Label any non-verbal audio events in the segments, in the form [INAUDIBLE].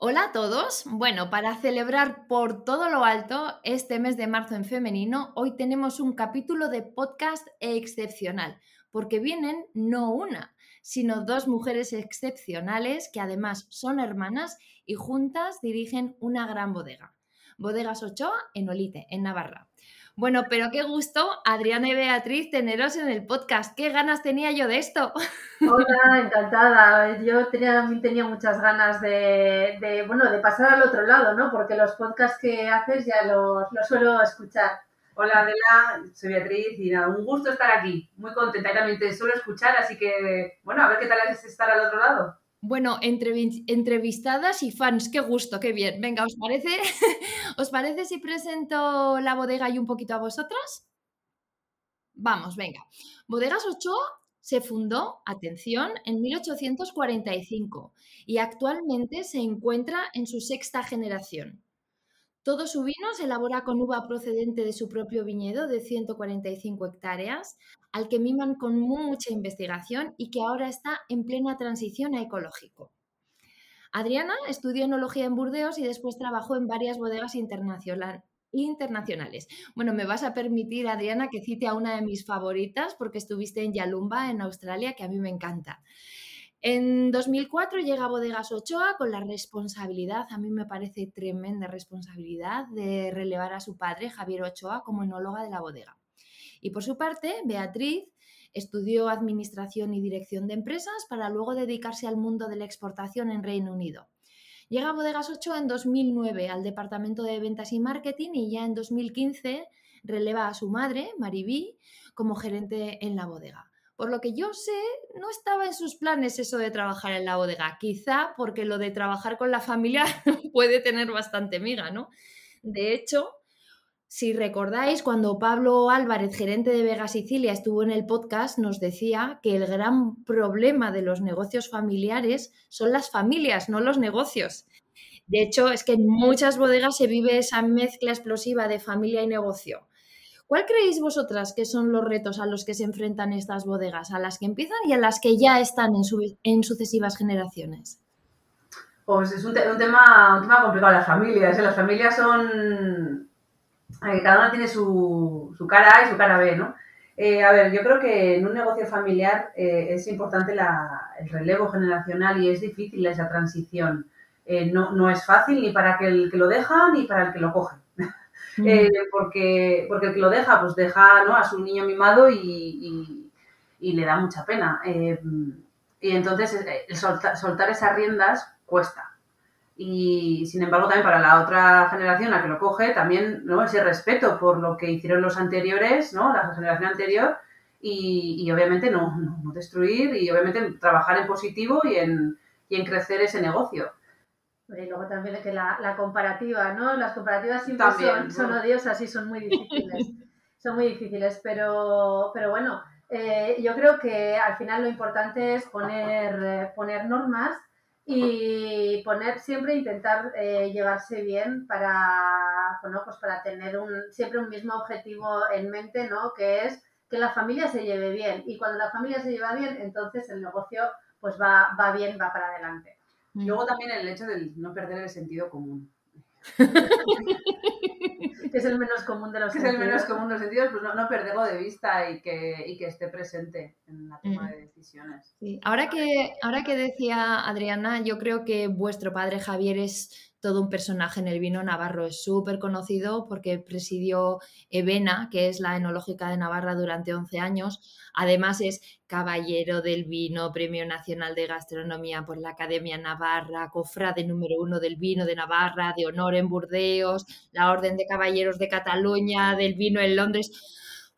Hola a todos. Bueno, para celebrar por todo lo alto este mes de marzo en femenino, hoy tenemos un capítulo de podcast excepcional, porque vienen no una, sino dos mujeres excepcionales que además son hermanas y juntas dirigen una gran bodega. Bodegas Ochoa en Olite, en Navarra. Bueno, pero qué gusto, Adriana y Beatriz, teneros en el podcast. ¿Qué ganas tenía yo de esto? Hola, encantada. Yo tenía, también tenía muchas ganas de, bueno, de pasar al otro lado, ¿no? Porque los podcasts que haces ya los, los suelo escuchar. Hola Adela, soy Beatriz y nada, un gusto estar aquí. Muy contenta y también te suelo escuchar, así que, bueno, a ver qué tal es estar al otro lado. Bueno, entrevistadas y fans, qué gusto, qué bien. Venga, ¿os parece? [LAUGHS] ¿Os parece si presento la bodega y un poquito a vosotras? Vamos, venga. Bodegas Ochoa se fundó, atención, en 1845 y actualmente se encuentra en su sexta generación. Todo su vino se elabora con uva procedente de su propio viñedo de 145 hectáreas, al que miman con mucha investigación y que ahora está en plena transición a ecológico. Adriana estudió enología en Burdeos y después trabajó en varias bodegas internacionales. Bueno, me vas a permitir, Adriana, que cite a una de mis favoritas porque estuviste en Yalumba, en Australia, que a mí me encanta. En 2004 llega Bodegas Ochoa con la responsabilidad, a mí me parece tremenda responsabilidad, de relevar a su padre, Javier Ochoa, como enóloga de la bodega. Y por su parte, Beatriz estudió Administración y Dirección de Empresas para luego dedicarse al mundo de la exportación en Reino Unido. Llega a Bodegas Ochoa en 2009 al Departamento de Ventas y Marketing y ya en 2015 releva a su madre, Maribí, como gerente en la bodega. Por lo que yo sé, no estaba en sus planes eso de trabajar en la bodega, quizá porque lo de trabajar con la familia [LAUGHS] puede tener bastante miga, ¿no? De hecho, si recordáis, cuando Pablo Álvarez, gerente de Vega Sicilia, estuvo en el podcast, nos decía que el gran problema de los negocios familiares son las familias, no los negocios. De hecho, es que en muchas bodegas se vive esa mezcla explosiva de familia y negocio. ¿Cuál creéis vosotras que son los retos a los que se enfrentan estas bodegas, a las que empiezan y a las que ya están en, sucesivas generaciones? Pues es un, tema, complicado, las familias. ¿eh? Las familias son... Eh, cada una tiene su, cara A y su cara B, ¿no? Eh, a ver, yo creo que en un negocio familiar es importante el relevo generacional y es difícil esa transición. no, no, es fácil ni para el que lo deja ni para el que lo coge. Eh, porque, porque el que lo deja, pues deja ¿no? a su niño mimado y, le da mucha pena. Eh, y entonces eh, el soltar, esas riendas cuesta. Y sin embargo, también para la otra generación, la que lo coge, también ¿no? ese respeto por lo que hicieron los anteriores, ¿no? la generación anterior, y, obviamente no, no, destruir y obviamente trabajar en positivo y en, y en crecer ese negocio. Y luego también que la, comparativa, ¿no? Las comparativas siempre son, odiosas y son muy difíciles. [LAUGHS] son muy difíciles, pero, pero bueno, eh, yo creo que al final lo importante es poner, eh, poner normas y poner siempre intentar eh, llevarse bien para, bueno, pues para tener un, siempre un mismo objetivo en mente, ¿no? Que es que la familia se lleve bien. Y cuando la familia se lleva bien, entonces el negocio pues va, va bien, va para adelante. Luego también el hecho de no perder el sentido común. [LAUGHS] que es el menos común de los que sentidos. es el menos común de los sentidos, pues no, perderlo de vista y que, y que esté presente en la toma de decisiones. Ahora, que, ahora que decía Adriana, yo creo que vuestro padre Javier es todo un personaje en el vino navarro. Es súper conocido porque presidió Evena, que es la enológica de Navarra durante 11 años. Además es caballero del vino, Premio Nacional de Gastronomía por la Academia Navarra, cofrade número uno del vino de Navarra, de honor en Burdeos, la Orden de Caballeros de Cataluña, del vino en Londres.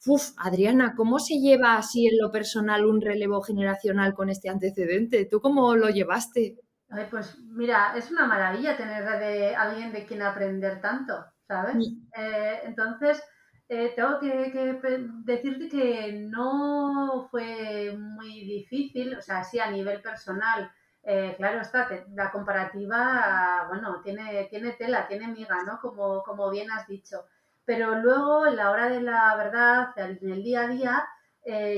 Uf, Adriana, ¿cómo se lleva así en lo personal un relevo generacional con este antecedente? ¿Tú cómo lo llevaste? Ay, pues mira, es una maravilla tener de alguien de quien aprender tanto, ¿sabes? Eh, entonces, eh, tengo que, decirte que no fue muy difícil, o sea, sí a nivel personal, eh, claro está, la comparativa, bueno, tiene, tiene tela, tiene miga, ¿no? Como, como bien has dicho. Pero luego, en la hora de la verdad, en el día a día,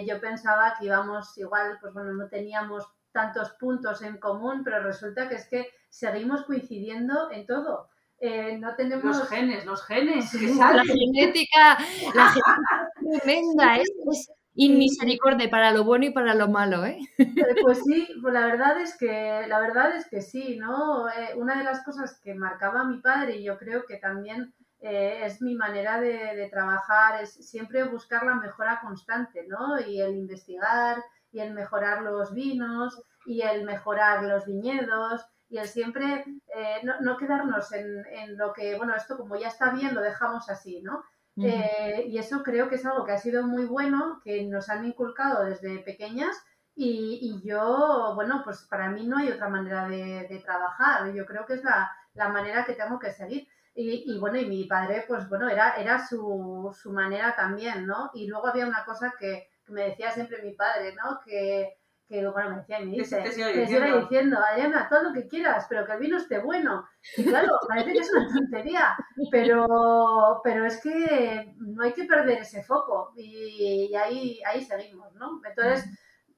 yo pensaba que íbamos igual, pues bueno, no teníamos tantos puntos en común, pero resulta que es que seguimos coincidiendo en todo. Eh, no tenemos... Los genes, los genes. la genética, la genética es tremenda, es, inmisericordia para lo bueno y para lo malo, ¿eh? ¿eh? Pues sí, pues la verdad es que, la verdad es que sí, ¿no? Eh, una de las cosas que marcaba mi padre y yo creo que también es mi manera de, de, trabajar, es siempre buscar la mejora constante, ¿no? Y el investigar, y el mejorar los vinos y el mejorar los viñedos y el siempre eh, no, quedarnos en, lo que, bueno, esto como ya está bien, lo dejamos así, ¿no? Eh, y eso creo que es algo que ha sido muy bueno, que nos han inculcado desde pequeñas y, yo, bueno, pues para mí no hay otra manera de, trabajar, yo creo que es la, manera que tengo que seguir. Y, bueno, y mi padre, pues bueno, era, era su, su manera también, ¿no? Y luego había una cosa que me decía siempre mi padre, ¿no? Que, que bueno, me decía y me dice, te, sigue diciendo, Adriana, todo lo que quieras, pero que el vino esté bueno. Y claro, parece que es una tontería, pero, pero es que no hay que perder ese foco y, ahí, ahí seguimos, ¿no? Entonces,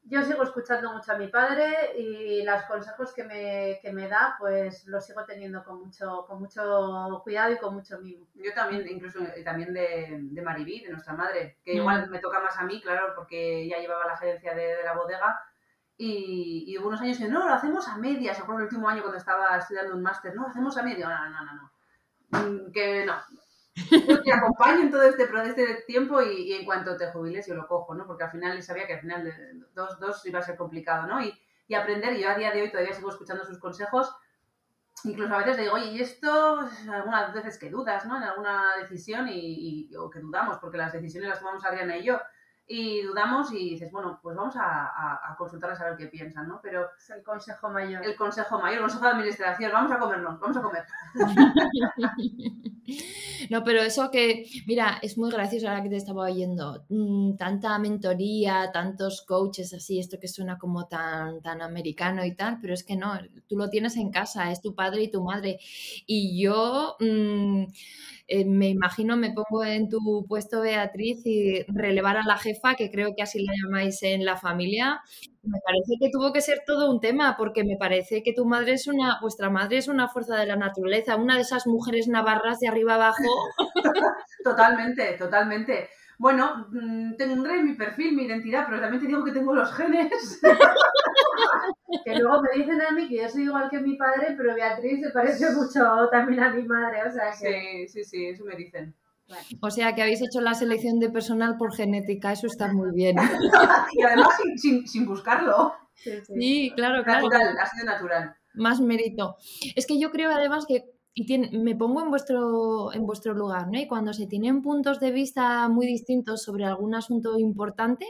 yo sigo escuchando mucho a mi padre y los consejos que me, que me da, pues los sigo teniendo con mucho, con mucho cuidado y con mucho mimo. Yo también, incluso eh, también de, de Maribí, de nuestra madre, que igual me toca más a mí, claro, porque ya llevaba la gerencia de, la bodega. Y, y, hubo unos años que no, lo hacemos a medias. Recuerdo el último año cuando estaba estudiando un máster, no, lo hacemos a medias. No, no, no, no. Mm, que no, yo te acompaño en todo este, este tiempo y, en cuanto te jubiles yo lo cojo, ¿no? Porque al final sabía que al final de dos, dos iba a ser complicado, ¿no? Y, y aprender, yo a día de hoy todavía sigo escuchando sus consejos, incluso a veces digo, oye, y esto, algunas veces que dudas, ¿no? En alguna decisión y, y, o que dudamos, porque las decisiones las tomamos Adriana y yo, y dudamos y dices, bueno, pues vamos a, a, consultarles a ver qué piensan, ¿no? Pero es el consejo mayor. El consejo mayor, el consejo de administración, vamos a comernos, vamos a comer. [LAUGHS] no, pero eso que, mira, es muy gracioso ahora que te estaba oyendo, mm, tanta mentoría, tantos coaches así, esto que suena como tan, tan americano y tal, pero es que no, tú lo tienes en casa, es tu padre y tu madre. Y yo... Mm, eh, me imagino, me pongo en tu puesto, Beatriz, y relevar a la jefa, que creo que así la llamáis en la familia, me parece que tuvo que ser todo un tema, porque me parece que tu madre es una, vuestra madre es una fuerza de la naturaleza, una de esas mujeres navarras de arriba abajo. [LAUGHS] totalmente, totalmente. Bueno, mm, tendré mi perfil, mi identidad, pero también te digo que tengo los genes. [LAUGHS] que luego me dicen a mí que yo soy igual que mi padre, pero Beatriz se parece mucho también a mi madre, o sea Sí, sí, sí, eso me dicen. O sea que habéis hecho la selección de personal por genética, eso está muy bien. [LAUGHS] y además sin, buscarlo. Sí, claro, claro. Natural, ha sido natural. Más mérito. Es que yo creo además que y me pongo en vuestro, en vuestro lugar, ¿no? Y cuando se tienen puntos de vista muy distintos sobre algún asunto importante,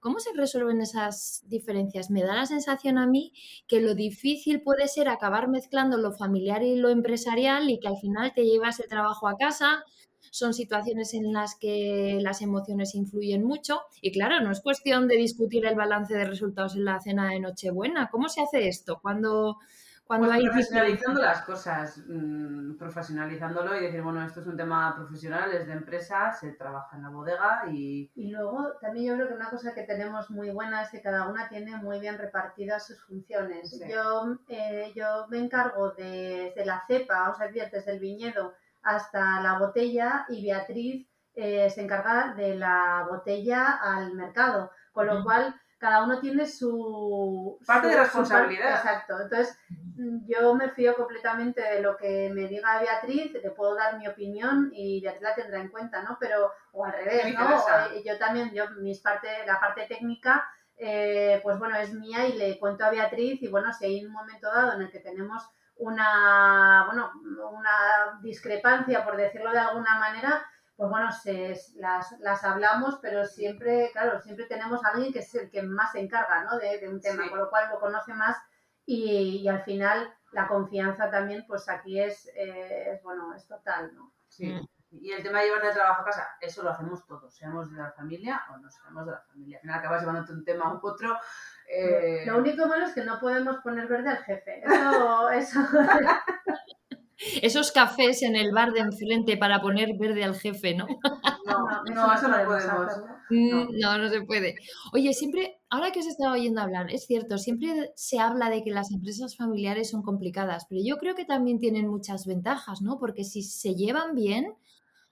¿cómo se resuelven esas diferencias? Me da la sensación a mí que lo difícil puede ser acabar mezclando lo familiar y lo empresarial y que al final te llevas el trabajo a casa. Son situaciones en las que las emociones influyen mucho y claro, no es cuestión de discutir el balance de resultados en la cena de Nochebuena. ¿Cómo se hace esto? Cuando cuando pues profesionalizando las cosas, mm, profesionalizándolo y decir, bueno, esto es un tema profesional, es de empresa, se trabaja en la bodega y... Y luego también yo creo que una cosa que tenemos muy buena es que cada una tiene muy bien repartidas sus funciones. Yo, eh, yo me encargo de, desde la cepa, o sea, desde el viñedo hasta la botella y Beatriz eh, se encarga de la botella al mercado, con lo cual cada uno tiene su... Parte de responsabilidad. exacto. Entonces, yo me fío completamente de lo que me diga Beatriz, le puedo dar mi opinión y Beatriz la tendrá en cuenta, ¿no? Pero, o al revés, ¿no? Eh, yo también, yo, mis parte, la parte técnica, eh, pues bueno, es mía y le cuento a Beatriz y bueno, si hay un momento dado en el que tenemos una, bueno, una discrepancia, por decirlo de alguna manera, pues bueno, se, las, las, hablamos, pero siempre, claro, siempre tenemos a alguien que es el que más se encarga ¿no? de, un tema, con lo cual lo conoce más y, al final la confianza también, pues aquí es, bueno, es total, ¿no? Sí. Y el tema de llevar de trabajo a casa, eso lo hacemos todos, seamos de la familia o no seamos de la familia. Al final acabas llevándote un tema u otro. Eh, lo único malo es que no podemos poner verde al jefe. Eso, eso. [LAUGHS] Esos cafés en el bar de enfrente para poner verde al jefe, ¿no? No, [LAUGHS] no, eso no podemos. Mm, no. no, se puede. Oye, siempre, ahora que os estaba oyendo hablar, es cierto, siempre se habla de que las empresas familiares son complicadas, pero yo creo que también tienen muchas ventajas, ¿no? Porque si se llevan bien,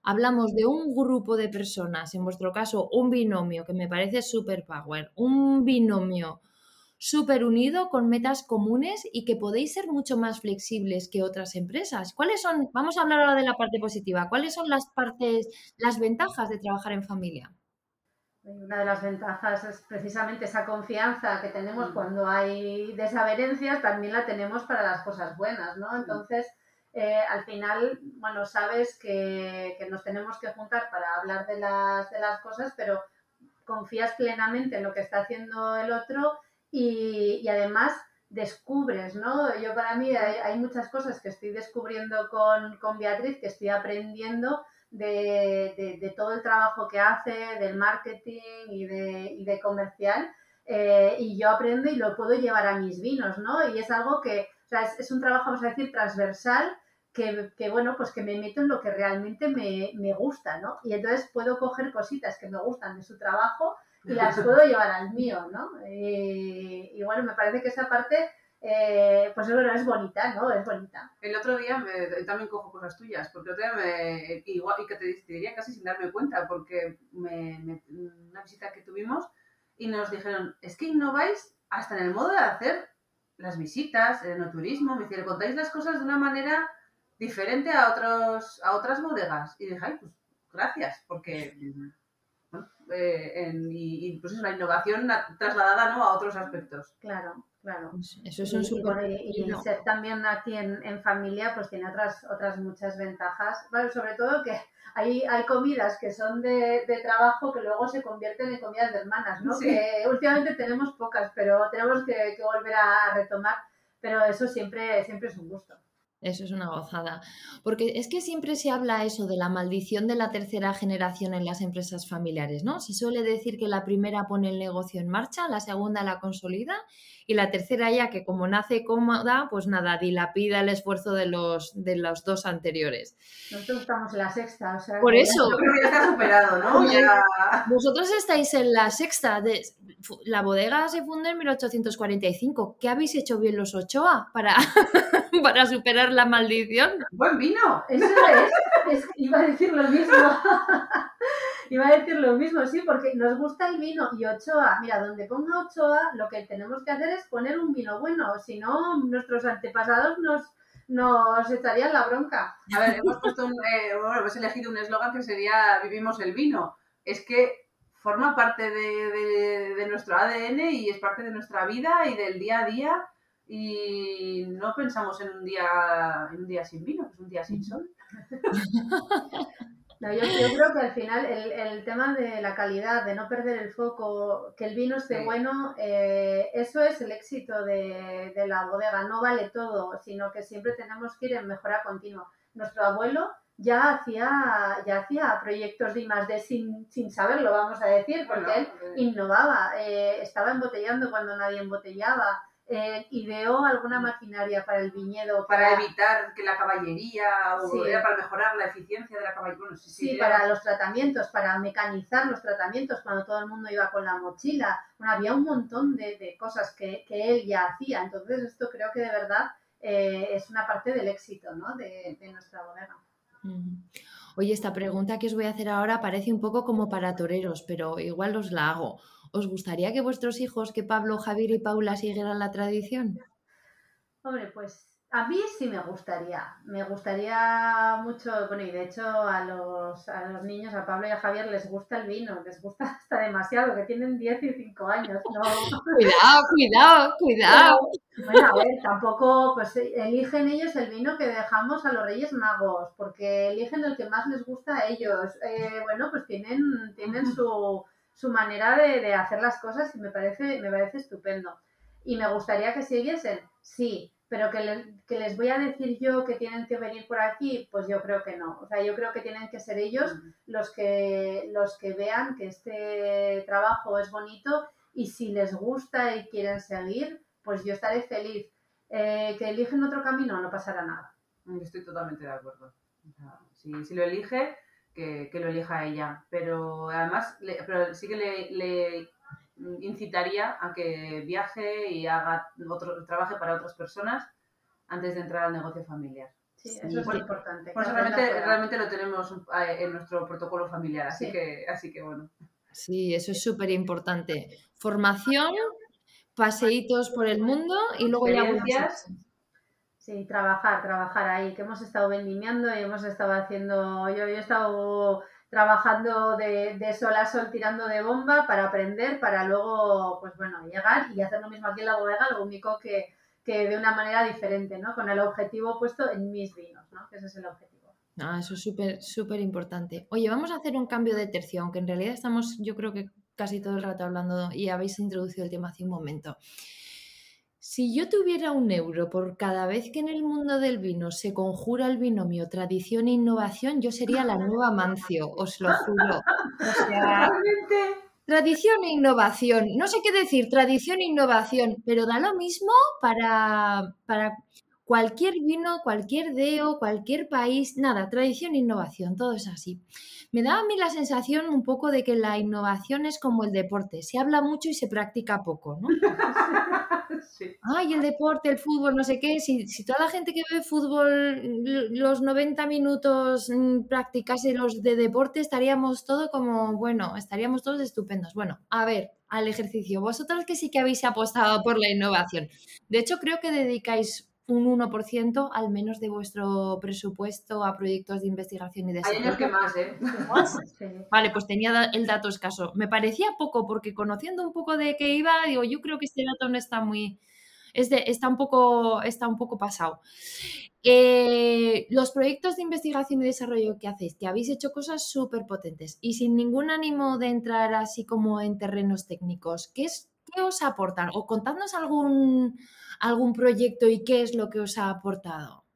hablamos de un grupo de personas, en vuestro caso un binomio, que me parece super power, un binomio súper unido con metas comunes y que podéis ser mucho más flexibles que otras empresas. ¿Cuáles son, vamos a hablar ahora de la parte positiva, cuáles son las partes, las ventajas de trabajar en familia? Una de las ventajas es precisamente esa confianza que tenemos mm. cuando hay desavenencias, también la tenemos para las cosas buenas, ¿no? Mm. Entonces, eh, al final, bueno, sabes que, nos tenemos que juntar para hablar de las, de las cosas, pero confías plenamente en lo que está haciendo el otro y, además descubres, ¿no? Yo para mí hay, muchas cosas que estoy descubriendo con, Beatriz, que estoy aprendiendo de, todo el trabajo que hace, del marketing y de, comercial, eh, y yo aprendo y lo puedo llevar a mis vinos, ¿no? Y es algo que, o sea, es, un trabajo, vamos a decir, transversal, que, que, bueno, pues que me meto en lo que realmente me, me, gusta, ¿no? Y entonces puedo coger cositas que me gustan de su trabajo y las puedo llevar al mío, ¿no? Y, bueno, me parece que esa parte, eh, pues bueno, es bonita, ¿no? Es bonita. El otro día me, también cojo cosas tuyas, porque el otro día me, igual, y que te, diría casi sin darme cuenta, porque me, una visita que tuvimos y nos dijeron, es que innováis hasta en el modo de hacer las visitas, el enoturismo, me dijeron, contáis las cosas de una manera diferente a otros a otras bodegas. Y dije, pues gracias, porque eh, y, pues es una innovación trasladada ¿no? a otros aspectos. Claro, claro. Eso es un super... Y, ser también aquí en, familia pues tiene otras, otras muchas ventajas. Bueno, sobre todo que hay, hay comidas que son de, trabajo que luego se convierten en comidas de hermanas, ¿no? Que últimamente tenemos pocas, pero tenemos que, que volver a retomar. Pero eso siempre, siempre es un gusto. Eso es una gozada. Porque es que siempre se habla eso de la maldición de la tercera generación en las empresas familiares, ¿no? Se suele decir que la primera pone el negocio en marcha, la segunda la consolida y la tercera ya que como nace cómoda, pues nada, dilapida el esfuerzo de los, de los dos anteriores. Nosotros estamos en la sexta, o sea... Por eso... Yo creo que ya está superado, ¿no? Vosotros estáis en la sexta. De, la bodega se fundó en 1845. ¿Qué habéis hecho bien los Ochoa para, [LAUGHS] [LAUGHS] para superar la maldición? ¡Buen vino! Eso es, iba a decir lo mismo. [LAUGHS] Iba a decir lo mismo, sí, porque nos gusta el vino y Ochoa, mira, donde ponga Ochoa, lo que tenemos que hacer es poner un vino bueno, si no, nuestros antepasados nos, nos echarían la bronca. A ver, hemos puesto un, eh, bueno, hemos elegido un eslogan que sería vivimos el vino. Es que forma parte de, de, nuestro ADN y es parte de nuestra vida y del día a día y no pensamos en un día en un día sin vino, pues un día sin sol. [LAUGHS] No, yo, creo que al final el, tema de la calidad, de no perder el foco, que el vino esté bueno, eh, eso es el éxito de, la bodega. No vale todo, sino que siempre tenemos que ir en mejora continua. Nuestro abuelo ya hacía, ya hacía proyectos de más de sin, sin saberlo, vamos a decir, porque él innovaba, eh, estaba embotellando cuando nadie embotellaba eh, ideó alguna maquinaria para el viñedo. Para, evitar que la caballería, o para mejorar la eficiencia de la caballería. sí, para los tratamientos, para mecanizar los tratamientos cuando todo el mundo iba con la mochila. Bueno, había un montón de, cosas que, él ya hacía. Entonces, esto creo que de verdad eh, es una parte del éxito ¿no? de, nuestra bodega. Oye, esta pregunta que os voy a hacer ahora parece un poco como para toreros, pero igual os la hago. ¿Os gustaría que vuestros hijos, que Pablo, Javier y Paula siguieran la tradición? Hombre, pues a mí sí me gustaría. Me gustaría mucho, bueno, y de hecho a los, a los niños, a Pablo y a Javier, les gusta el vino, les gusta [LAUGHS] hasta demasiado, que tienen 10 y 5 años. [LAUGHS] Cuidado, cuidado, cuidado. bueno, a ver, tampoco, pues eligen ellos el vino que dejamos a los Reyes Magos, porque eligen el que más les gusta a ellos. Eh, bueno, pues tienen, tienen su su manera de, hacer las cosas y me parece, me parece estupendo. y me gustaría que siguiesen, sí, pero que, que, les voy a decir yo que tienen que venir por aquí, pues yo creo que no. O sea, yo creo que tienen que ser ellos los que, los que vean que este trabajo es bonito y si les gusta y quieren seguir, pues yo estaré feliz. Eh, que eligen otro camino, no pasará nada. Estoy totalmente de acuerdo. si, si, lo elige, que, que, lo elija ella. Pero además, pero sí que le, le incitaría a que viaje y haga otro, trabaje para otras personas antes de entrar al negocio familiar. Sí, eso es muy importante. Por eso realmente, realmente, lo tenemos eh, en nuestro protocolo familiar, así, que, así que bueno. Sí, eso es súper importante. Formación, paseitos por el mundo y luego ya Sí, trabajar, trabajar ahí, que hemos estado vendimiando y hemos estado haciendo, yo, yo he estado trabajando de, de, sol a sol tirando de bomba para aprender, para luego, pues bueno, llegar y hacer lo mismo aquí en la bodega, lo único que, que de una manera diferente, ¿no? Con el objetivo puesto en mis vinos, ¿no? Que ese es el objetivo. Ah, eso es súper, súper importante. Oye, vamos a hacer un cambio de tercio, aunque en realidad estamos, yo creo que casi todo el rato hablando y habéis introducido el tema hace un momento. Si yo tuviera un euro por cada vez que en el mundo del vino se conjura el binomio tradición e innovación, yo sería la nueva Mancio, os lo juro. O sea, tradición e innovación. No sé qué decir, tradición e innovación, pero da lo mismo para, para cualquier vino, cualquier deo, cualquier país, nada, tradición e innovación, todo es así. Me da a mí la sensación un poco de que la innovación es como el deporte, se habla mucho y se practica poco, ¿no? [LAUGHS] Ay, el deporte, el fútbol, no sé qué. Si, si, toda la gente que ve fútbol los 90 minutos mm, practicase los de deporte, estaríamos todo como, bueno, estaríamos todos estupendos. Bueno, a ver, al ejercicio. Vosotros que sí que habéis apostado por la innovación. De hecho, creo que dedicáis un 1% al menos de vuestro presupuesto a proyectos de investigación y desarrollo. Hay que más, ¿eh? [LAUGHS] Vale, pues tenía el dato escaso. Me parecía poco porque conociendo un poco de qué iba, digo, yo creo que este dato no está muy... Es de, está, un poco, está un poco pasado. Eh, los proyectos de investigación y desarrollo que hacéis, que habéis hecho cosas súper potentes y sin ningún ánimo de entrar así como en terrenos técnicos, ¿qué, es, qué os aportan? O contadnos algún algún proyecto y qué es lo que os ha aportado?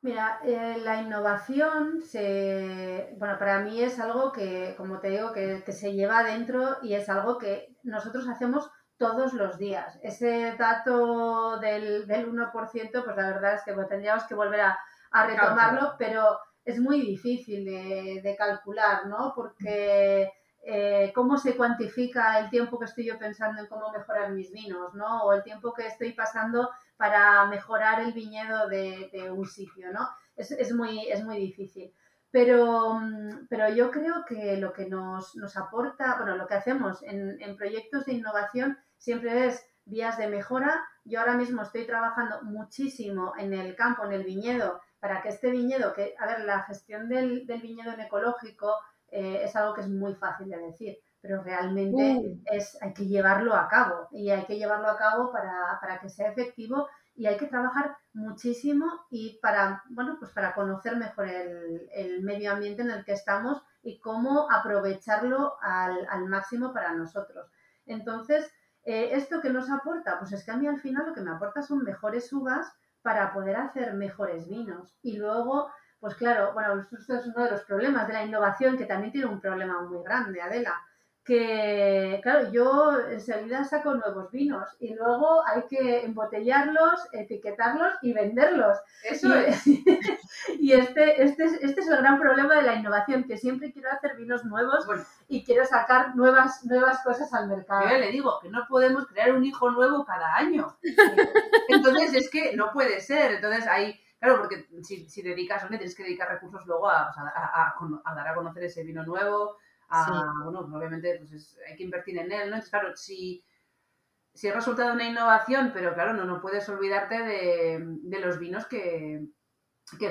Mira, eh, la innovación, se, bueno, para mí es algo que, como te digo, que, se lleva adentro y es algo que nosotros hacemos todos los días. Ese dato del, del 1%, pues la verdad es que pues, tendríamos que volver a, retomarlo, pero es muy difícil de, de calcular, ¿no? Porque eh, cómo se cuantifica el tiempo que estoy yo pensando en cómo mejorar mis vinos, ¿no? O el tiempo que estoy pasando para mejorar el viñedo de, un sitio, ¿no? Es, muy, es muy difícil. Pero, mm, pero yo creo que lo que nos, aporta, bueno, lo que hacemos en, en proyectos de innovación siempre es vías de mejora. Yo ahora mismo estoy trabajando muchísimo en el campo, en el viñedo, para que este viñedo, que, a ver, la gestión del, del viñedo en ecológico, eh, es algo que es muy fácil de decir, pero realmente es, hay que llevarlo a cabo y hay que llevarlo a cabo para, para, que sea efectivo y hay que trabajar muchísimo y para, bueno, pues para conocer mejor el, el medio ambiente en el que estamos y cómo aprovecharlo al, al máximo para nosotros. Entonces, eh, ¿esto que nos aporta? Pues es que a mí al final lo que me aporta son mejores uvas para poder hacer mejores vinos. Y luego pues claro, bueno, esto es uno de los problemas de la innovación, que también tiene un problema muy grande, Adela, que, claro, yo enseguida saco nuevos vinos y luego hay que embotellarlos, etiquetarlos y venderlos. Eso es. [LAUGHS] y este, este, es, este es el gran problema de la innovación, que siempre quiero hacer vinos nuevos y quiero sacar nuevas, nuevas cosas al mercado. Yo le digo que no podemos crear un hijo nuevo cada año. [LAUGHS] Entonces es que no puede ser. Entonces hay Claro, porque si, si dedicas, ¿no? tienes que dedicar recursos luego a, dar a conocer ese vino nuevo, a, bueno, pues obviamente pues hay que invertir en él, ¿no? Entonces, claro, si, si es resultado de una innovación, pero claro, no, no puedes olvidarte de, los vinos que,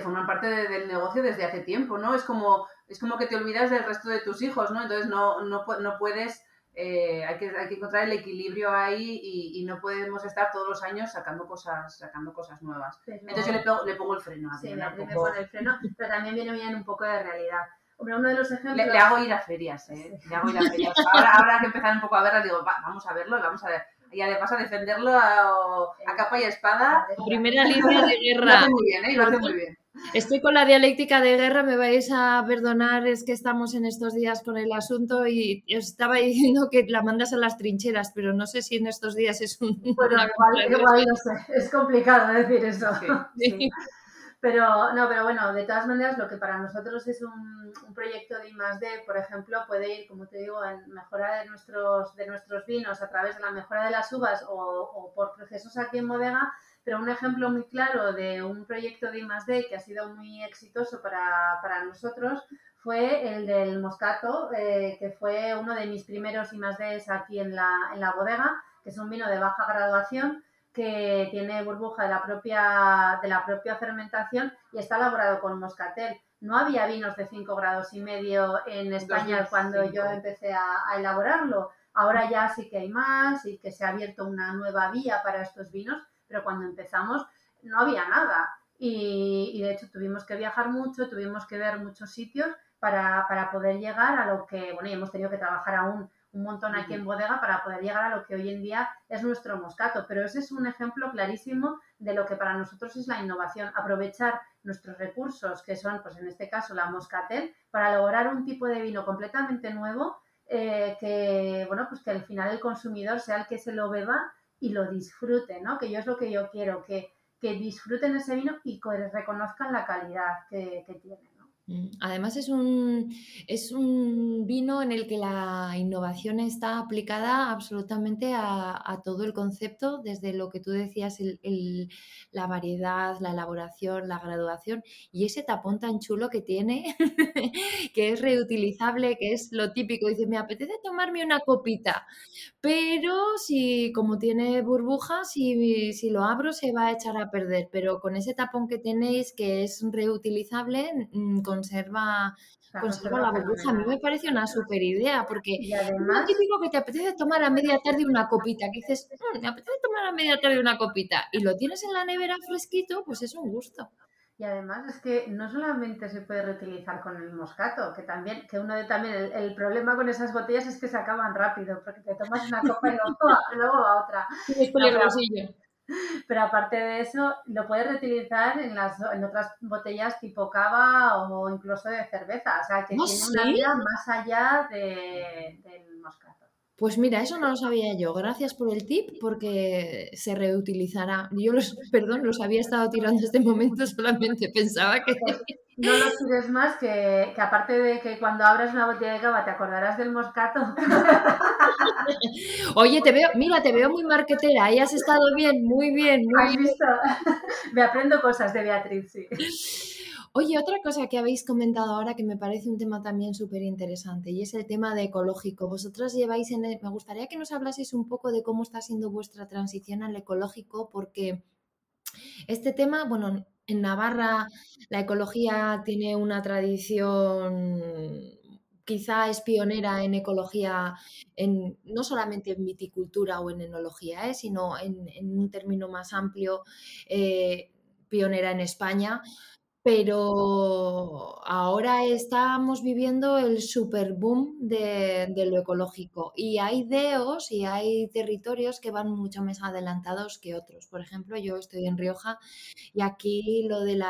forman parte del negocio desde hace tiempo, ¿no? Es como, es como que te olvidas del resto de tus hijos, ¿no? Entonces no, no, no puedes eh, hay, que, hay que encontrar el equilibrio ahí y, no podemos estar todos los años sacando cosas sacando cosas nuevas. Entonces yo le, pongo el freno. sí, le, pongo el freno, pero también viene bien un poco de realidad. Hombre, uno de los ejemplos... Le, hago ir a ferias, ¿eh? Le hago ir a ferias. Ahora, ahora que empezar un poco a verlas, digo, vamos a verlo, vamos a ver y además a defenderlo a, capa y espada. Primera [LAUGHS] línea de guerra. muy bien, ¿eh? Lo hace muy bien. Estoy con la dialéctica de guerra, me vais a perdonar, es que estamos en estos días con el asunto y os estaba [LAUGHS] diciendo que la mandas a las trincheras, pero no sé si en estos días es un... Bueno, igual, no sé, es complicado decir eso. [LAUGHS] Sí. Pero no, pero bueno, de todas maneras, lo que para nosotros es un, proyecto de I+D, por ejemplo, puede ir, como te digo, en mejora de nuestros, de nuestros vinos a través de la mejora de las uvas o, o por procesos aquí en bodega, pero un ejemplo muy claro de un proyecto de I+D que ha sido muy exitoso para, para nosotros fue el del Moscato, eh, que fue uno de mis primeros I+D aquí en la, en la bodega, que es un vino de baja graduación que tiene burbuja de la propia, de la propia fermentación y está elaborado con moscatel. No había vinos de 5 grados y medio en España cuando yo empecé a, elaborarlo. Ahora ya sí que hay más y que se ha abierto una nueva vía para estos vinos, pero cuando empezamos no había nada. Y, y de hecho tuvimos que viajar mucho, tuvimos que ver muchos sitios para, para poder llegar a lo que, bueno, y hemos tenido que trabajar aún un montón aquí en bodega para poder llegar a lo que hoy en día es nuestro moscato. Pero ese es un ejemplo clarísimo de lo que para nosotros es la innovación, aprovechar nuestros recursos, que son, pues en este caso, la moscatel, para lograr un tipo de vino completamente nuevo eh, que, bueno, pues que al final el consumidor sea el que se lo beba y lo disfrute, ¿no? Que yo es lo que yo quiero, que, que disfruten ese vino y que reconozcan la calidad que tiene. Mm, además es un, es un vino en el que la innovación está aplicada absolutamente a, todo el concepto, desde lo que tú decías, el, la variedad, la elaboración, la graduación y ese tapón tan chulo que tiene, [LAUGHS] que es reutilizable, que es lo típico. Dice, me apetece tomarme una copita, pero si como tiene burbujas, si, si lo abro se va a echar a perder, pero con ese tapón que tenéis que es reutilizable, mm, con conserva, conserva la burbuja. A mí me parece una super idea, porque y además, es típico que te apetece tomar a media tarde una copita, que dices, me apetece tomar a media tarde una copita, y lo tienes en la nevera fresquito, pues es un gusto. Y además es que no solamente se puede reutilizar con el moscato, que también, que uno de también, el, problema con esas botellas es que se acaban rápido, porque te tomas una copa y luego, va otra. [LAUGHS] Es peligrosillo. Pero aparte de eso, lo puedes reutilizar en, las, en otras botellas tipo cava o incluso de cerveza. O sea, que tiene una vida más allá de, del moscato. Pues mira, eso no lo sabía yo. Gracias por el tip, porque se reutilizará. Yo los, [LAUGHS] perdón, los había estado tirando este momento, [LAUGHS] solamente pensaba que. No lo tires más, que, que, aparte de que cuando abras una botella de cava te acordarás del moscato. [LAUGHS] Oye, te veo, mira, te veo muy marquetera, ahí has estado bien, muy bien, muy ¿Has visto? Me aprendo cosas de Beatriz, sí. Oye, otra cosa que habéis comentado ahora que me parece un tema también súper interesante y es el tema de ecológico. Vosotras lleváis en me gustaría que nos hablaseis un poco de cómo está siendo vuestra transición al ecológico porque este tema, bueno, en Navarra la ecología tiene una tradición quizá es pionera en ecología, en, no solamente en viticultura o en enología, ¿eh? sino en, un término más amplio, eh, pionera en España pero ahora estamos viviendo el super boom de, lo ecológico y hay deos y hay territorios que van mucho más adelantados que otros. Por ejemplo, yo estoy en Rioja y aquí lo del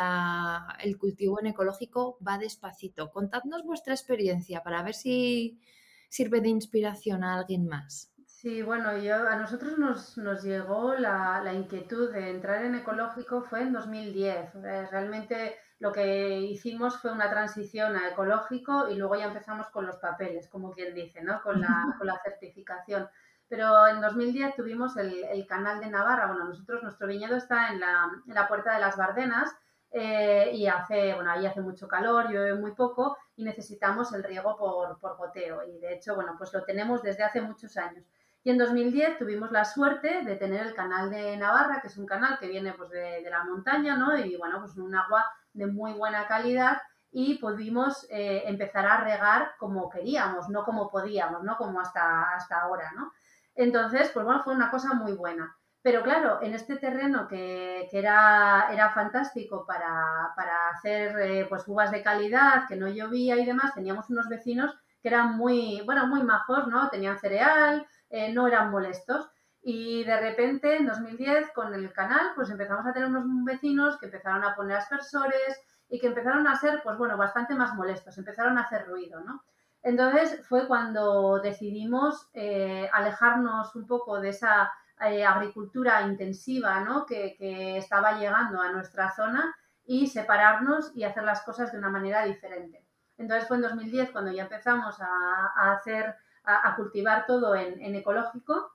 el cultivo en ecológico va despacito. Contadnos vuestra experiencia para ver si sirve de inspiración a alguien más. Sí, bueno, yo, a nosotros nos, nos llegó la, la, inquietud de entrar en ecológico fue en 2010. Eh, realmente lo que hicimos fue una transición a ecológico y luego ya empezamos con los papeles, como quien dice, ¿no? con, la, con la certificación. Pero en 2010 tuvimos el, el, canal de Navarra. Bueno, nosotros, nuestro viñedo está en la, en la Puerta de las Bardenas eh, y hace, bueno, ahí hace mucho calor, llueve muy poco y necesitamos el riego por, por goteo. Y de hecho, bueno, pues lo tenemos desde hace muchos años. Y en 2010 tuvimos la suerte de tener el canal de Navarra, que es un canal que viene pues, de, de la montaña, ¿no? Y bueno, pues un agua de muy buena calidad y pudimos eh, empezar a regar como queríamos, no como podíamos, no como hasta, hasta ahora, ¿no? Entonces, pues bueno, fue una cosa muy buena. Pero claro, en este terreno que, que era, era fantástico para, para hacer eh, pues uvas de calidad, que no llovía y demás, teníamos unos vecinos que eran muy, bueno, muy majos, ¿no? Tenían cereal, eh, no eran molestos. Y de repente, en 2010, con el canal, pues empezamos a tener unos vecinos que empezaron a poner aspersores y que empezaron a ser, pues bueno, bastante más molestos, empezaron a hacer ruido, ¿no? Entonces fue cuando decidimos eh, alejarnos un poco de esa eh, agricultura intensiva ¿no? que, estaba llegando a nuestra zona y separarnos y hacer las cosas de una manera diferente. Entonces fue en 2010 cuando ya empezamos a, hacer, a, cultivar todo en, ecológico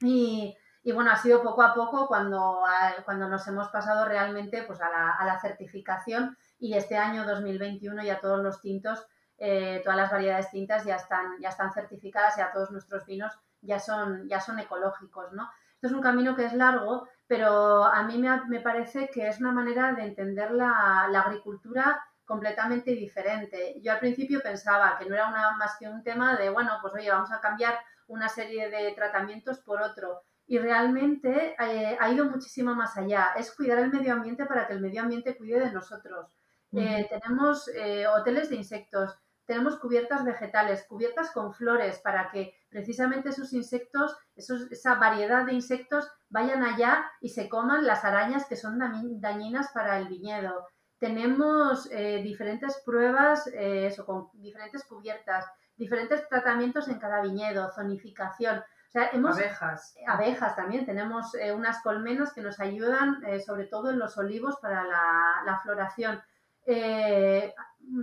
y, bueno, ha sido poco a poco cuando, cuando nos hemos pasado realmente pues, a, la, a la certificación y este año 2021 ya todos los tintos eh, todas las variedades tintas ya están, ya están certificadas, ya todos nuestros vinos ya son, ya son ecológicos, ¿no? Esto es un camino que es largo, pero a mí me, parece que es una manera de entender la, agricultura completamente diferente. Yo al principio pensaba que no era una, más que un tema de, bueno, pues oye, vamos a cambiar una serie de tratamientos por otro. Y realmente eh, ha ido muchísimo más allá. Es cuidar el medio ambiente para que el medio ambiente cuide de nosotros. Eh, tenemos hoteles de insectos, tenemos cubiertas vegetales, cubiertas con flores para que precisamente esos insectos, esa variedad de insectos vayan allá y se coman las arañas que son dañinas para el viñedo. Tenemos eh, diferentes pruebas, eh, eso, con diferentes cubiertas, diferentes tratamientos en cada viñedo, zonificación. abejas. Abejas también. Tenemos eh, unas colmenas que nos ayudan, sobre todo en los olivos, para la, la floración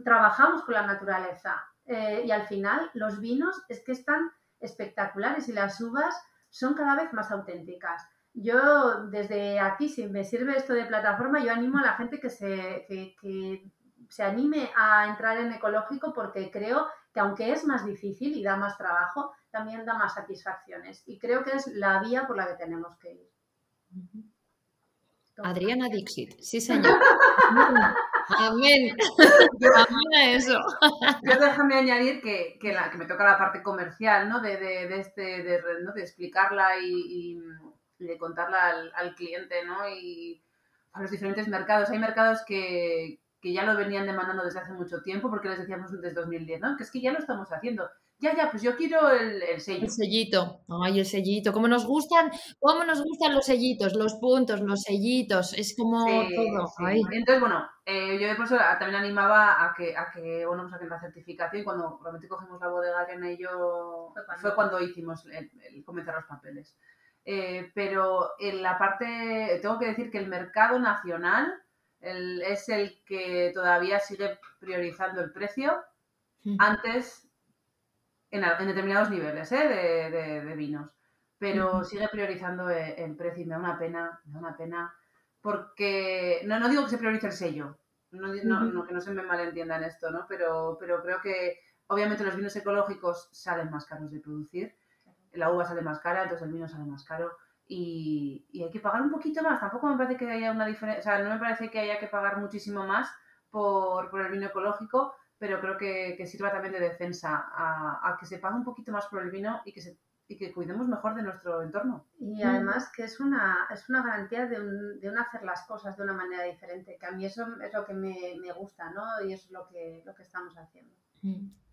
trabajamos con la naturaleza eh, y al final los vinos es que están espectaculares y las uvas son cada vez más auténticas. Yo desde aquí, si me sirve esto de plataforma, yo animo a la gente que se, que, se anime a entrar en ecológico porque creo que aunque es más difícil y da más trabajo, también da más satisfacciones. Y creo que es la vía por la que tenemos que ir. Adriana Dixit, sí señor. Amén. [LAUGHS] Amén a eso. Yo déjame añadir que, que, la, que, me toca la parte comercial, ¿no? De, de, de este, de, ¿no? de explicarla y, y, de contarla al, al, cliente, ¿no? Y a los diferentes mercados. Hay mercados que, que ya lo venían demandando desde hace mucho tiempo, porque les decíamos desde 2010, ¿no? Que es que ya lo estamos haciendo ya, ya, pues yo quiero el, el, sello. El sellito, ay, el sellito, cómo nos gustan, cómo nos gustan los sellitos, los puntos, los sellitos, es como todo. Entonces, bueno, eh, yo por eso también animaba a que, a que, bueno, pues a que la certificación, cuando realmente cogimos la bodega que en ello, fue cuando hicimos el, comenzar los papeles. Eh, pero en la parte, tengo que decir que el mercado nacional es el que todavía sigue priorizando el precio antes en, determinados niveles ¿eh? de, vinos, pero sigue priorizando e, el, precio y me da una pena, me da una pena, porque no, no digo que se priorice el sello, no, que no se me malentienda en esto, ¿no? Pero, pero creo que obviamente los vinos ecológicos salen más caros de producir, la uva sale más cara, entonces el vino sale más caro. Y, y, hay que pagar un poquito más. Tampoco me parece que haya una diferencia, o sea, no me parece que haya que pagar muchísimo más por, por el vino ecológico, pero creo que, sirva también de defensa a, que se pague un poquito más por el vino y que, se, y que cuidemos mejor de nuestro entorno. Y además que es una, es una garantía de un, de hacer las cosas de una manera diferente, que a mí eso es lo que me, me gusta, ¿no? Y es lo que, lo que estamos haciendo.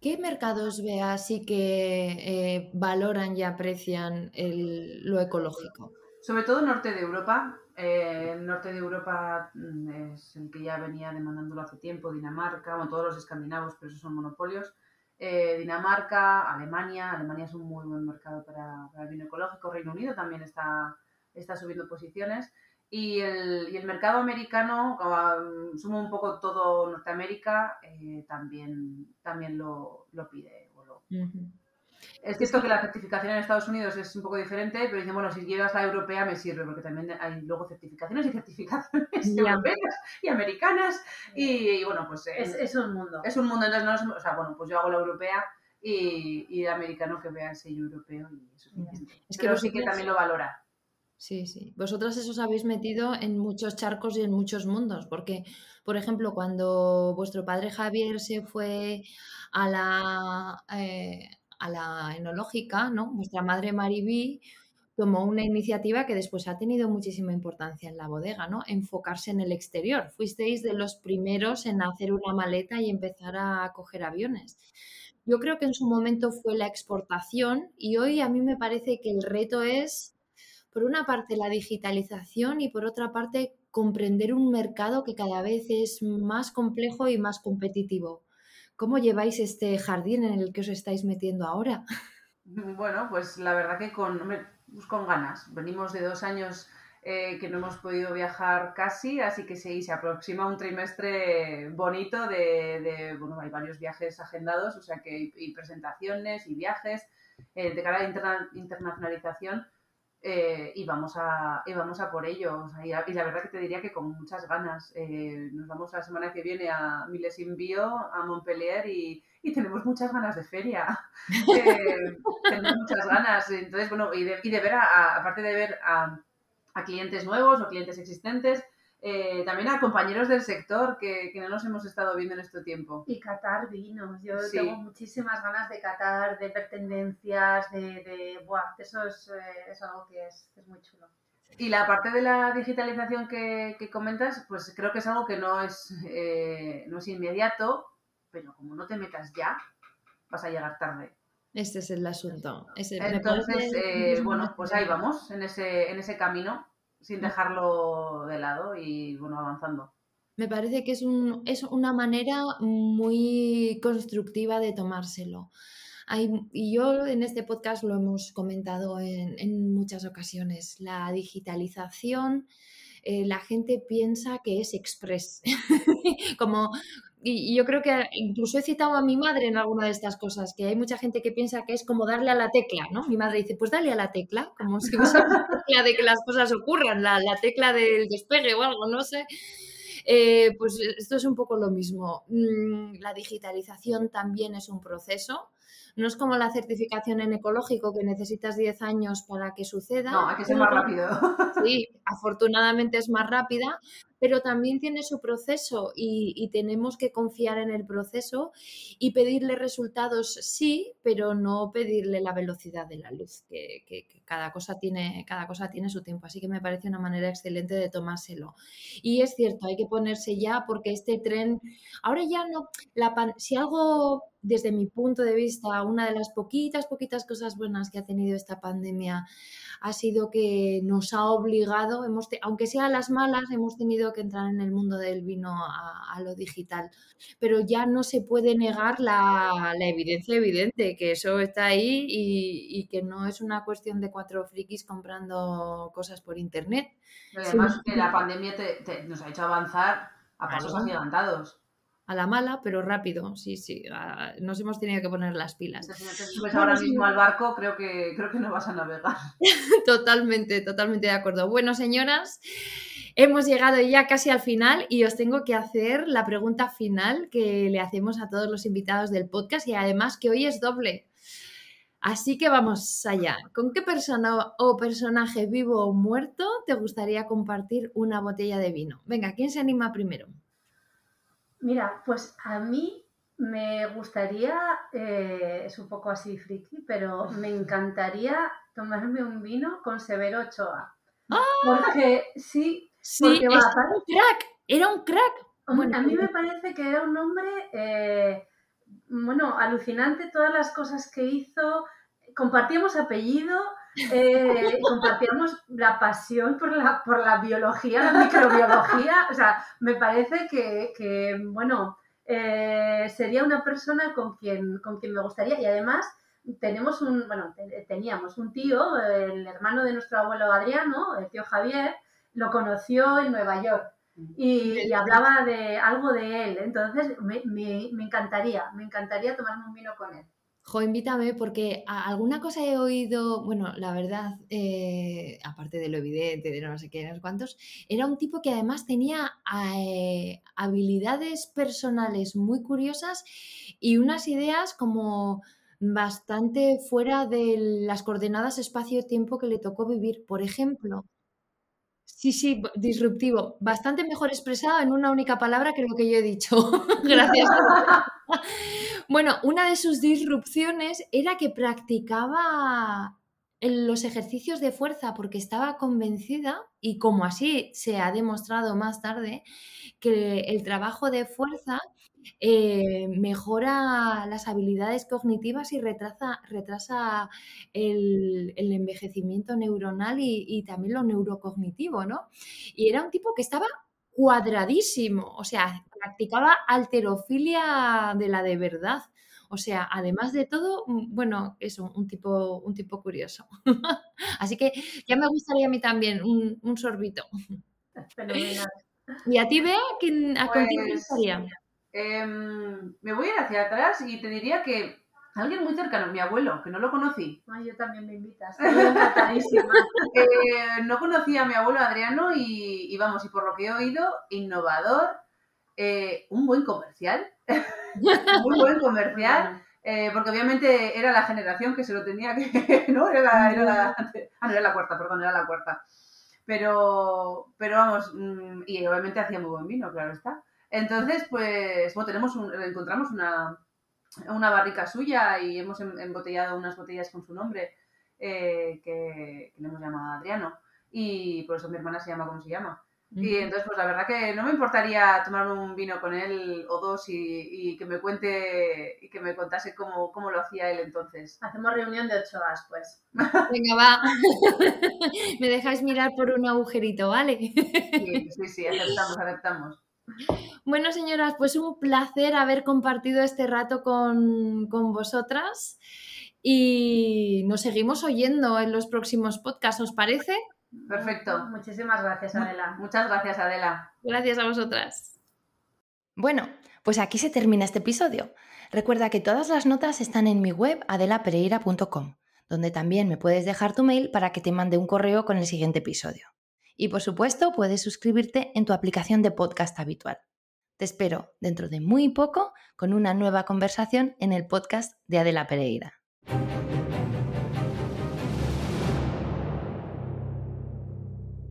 ¿Qué mercados ve así que eh, valoran y aprecian el, lo ecológico? Sobre todo norte de Europa, eh, el norte de Europa mm, es el que ya venía demandándolo hace tiempo, Dinamarca, bueno, todos los escandinavos, pero esos son monopolios. Eh, Dinamarca, Alemania, Alemania es un muy buen mercado para, el vino ecológico, Reino Unido también está, está subiendo posiciones. Y el, y el mercado americano, um, sumo un poco todo Norteamérica, eh, también, también lo, lo pide. O lo, es cierto que la certificación en Estados Unidos es un poco diferente, pero dicen, bueno, si llevas la europea me sirve, porque también hay luego certificaciones y certificaciones europeas y americanas. Y, bueno, pues. Es, un mundo. Es un mundo, entonces no o sea, bueno, pues yo hago la europea y, y el americano que vea el sello europeo y eso es pero sí que también lo valora. Sí, sí. Vosotras eso os habéis metido en muchos charcos y en muchos mundos, porque, por ejemplo, cuando vuestro padre Javier se fue a la, eh, a la enológica, ¿no? Vuestra madre Maribí tomó una iniciativa que después ha tenido muchísima importancia en la bodega, ¿no? Enfocarse en el exterior. Fuisteis de los primeros en hacer una maleta y empezar a coger aviones. Yo creo que en su momento fue la exportación y hoy a mí me parece que el reto es por una parte la digitalización y por otra parte comprender un mercado que cada vez es más complejo y más competitivo. ¿Cómo lleváis este jardín en el que os estáis metiendo ahora? [LAUGHS] Bueno, pues la verdad que con, pues con ganas. Venimos de dos años eh, que no hemos podido viajar casi, así que se aproxima un trimestre bonito de, bueno, hay varios viajes agendados, o sea que y, presentaciones y viajes eh, de cara a internacionalización eh, y, vamos a, y vamos a por ello. y, la verdad que te diría que con muchas ganas. nos vamos la semana que viene a Miles Bio, a Montpellier y, y tenemos muchas ganas de feria. [LAUGHS] tenemos muchas ganas. Entonces, bueno, y de, y de ver, aparte de ver a a clientes nuevos o clientes existentes, eh, también a compañeros del sector que, no nos hemos estado viendo en este tiempo. Y catar vinos. Yo tengo muchísimas ganas de catar, de ver tendencias, de... de buah, eso es, eh, es algo que es, es, muy chulo. Y la parte de la digitalización que, que comentas, pues creo que es algo que no es, eh, no es inmediato, pero como no te metas ya, vas a llegar tarde. Este es el asunto. Entonces, bueno, pues ahí vamos, en ese, en ese camino sin dejarlo de lado y bueno, avanzando. Me parece que es, un, es una manera muy constructiva de tomárselo. Hay, y yo en este podcast lo hemos comentado en, en muchas ocasiones. La digitalización, eh, la gente piensa que es express. [LAUGHS] Como, y, yo creo que incluso he citado a mi madre en alguna de estas cosas, que hay mucha gente que piensa que es como darle a la tecla, ¿no? Mi madre dice, pues dale a la tecla, como si fuese la [LAUGHS] tecla de que las cosas ocurran, la, la tecla del despegue o algo, no sé. Eh, pues esto es un poco lo mismo. Mm, la digitalización también es un proceso. No es como la certificación en ecológico que necesitas 10 años para que suceda. No, hay que ser más rápido. Sí, afortunadamente es más rápida, pero también tiene su proceso y, tenemos que confiar en el proceso y pedirle resultados, sí, pero no pedirle la velocidad de la luz, que, cada, cosa tiene, cada cosa tiene su tiempo. Así que me parece una manera excelente de tomárselo. Y es cierto, hay que ponerse ya porque este tren, ahora ya no, la si algo desde mi punto de vista, una de las poquitas, poquitas cosas buenas que ha tenido esta pandemia ha sido que nos ha obligado, hemos aunque sea las malas, hemos tenido que entrar en el mundo del vino a, lo digital. Pero ya no se puede negar la, evidencia evidente, que eso está ahí y, que no es una cuestión de cuatro frikis comprando cosas por internet. Además, que la pandemia nos ha hecho avanzar a pasos agigantados a la mala, pero rápido. Sí, sí, nos hemos tenido que poner las pilas. Si no te subes ahora mismo al barco, creo que, creo que no vas a navegar. [LAUGHS] totalmente, totalmente de acuerdo. Bueno, señoras, hemos llegado ya casi al final y os tengo que hacer la pregunta final que le hacemos a todos los invitados del podcast y además que hoy es doble. Así que vamos allá. ¿Con qué persona o personaje vivo o muerto te gustaría compartir una botella de vino? Venga, ¿quién se anima primero? Mira, pues a mí me gustaría, eh, es un poco así friki, pero me [LAUGHS] encantaría tomarme un vino con Severo Ochoa. ¡Ah! Porque sí, sí era un crack, era un crack. a mí me parece que era un hombre, eh, bueno, alucinante todas las cosas que hizo. Compartíamos apellido, eh, compartíamos la pasión por la, por la biología, la microbiología. O sea, me parece que, bueno, eh, sería una persona con quien, con quien me gustaría. Y además tenemos un, bueno, teníamos un tío, el hermano de nuestro abuelo Adriano, el tío Javier, lo conoció en Nueva York. Y, hablaba de algo de él. Entonces me, me, me encantaría, me encantaría tomarme un vino con él. Jo, invítame porque alguna cosa he oído, bueno, la verdad, eh, aparte de lo evidente, de no sé qué, no sé cuántos, era un tipo que además tenía eh, habilidades personales muy curiosas y unas ideas como bastante fuera de las coordenadas espacio-tiempo que le tocó vivir. Por ejemplo, Sí, sí, disruptivo. Bastante mejor expresado en una única palabra que lo que yo he dicho. [LAUGHS] Gracias. [LAUGHS] bueno, una de sus disrupciones era que practicaba los ejercicios de fuerza porque estaba convencida, y como así se ha demostrado más tarde, que el trabajo de fuerza eh, mejora las habilidades cognitivas y retrasa, retrasa el, envejecimiento neuronal y, también lo neurocognitivo, ¿no? Y era un tipo que estaba cuadradísimo, o sea, practicaba alterofilia de la de verdad. O sea, además de todo, mm, bueno, eso, un tipo, un tipo curioso. [LAUGHS] Así que ya me gustaría a mí también un, sorbito. [LAUGHS] ¿Y a ti, Bea? ¿A quién te pues, gustaría? Em, me voy a ir hacia atrás y te diría que alguien muy cercano, mi abuelo, que no lo conocí. Ay, yo también me invitas. [LAUGHS] eh, no conocía a mi abuelo Adriano y, vamos, y por lo que he oído, innovador, eh, un buen comercial, [LAUGHS] muy buen comercial. Eh, porque obviamente era la generación que se lo tenía que. [LAUGHS] ¿No? Era la, era la, ah, no, era la cuarta, perdón, era la cuarta. Pero, pero vamos, mm, y obviamente hacía muy buen vino, claro está. Entonces, pues, bueno, tenemos encontramos una, una barrica suya y hemos em, embotellado unas botellas con su nombre eh, que, le hemos llamado Adriano. Y por eso mi hermana se llama como se llama. Y entonces, pues la verdad que no me importaría tomar un vino con él o dos y, que me cuente y que me contase cómo, cómo, lo hacía él entonces. Hacemos reunión de ocho horas, pues. [LAUGHS] Venga, va. [LAUGHS] me dejáis mirar por un agujerito, ¿vale? sí, sí, sí, aceptamos, aceptamos. Bueno, señoras, pues un placer haber compartido este rato con, vosotras y nos seguimos oyendo en los próximos podcasts, ¿os parece? Perfecto. Muchísimas gracias, Adela. Muchas gracias, Adela. Gracias a vosotras. Bueno, pues aquí se termina este episodio. Recuerda que todas las notas están en mi web adelapereira.com, donde también me puedes dejar tu mail para que te mande un correo con el siguiente episodio. Y por supuesto, puedes suscribirte en tu aplicación de podcast habitual. Te espero dentro de muy poco con una nueva conversación en el podcast de Adela Pereira.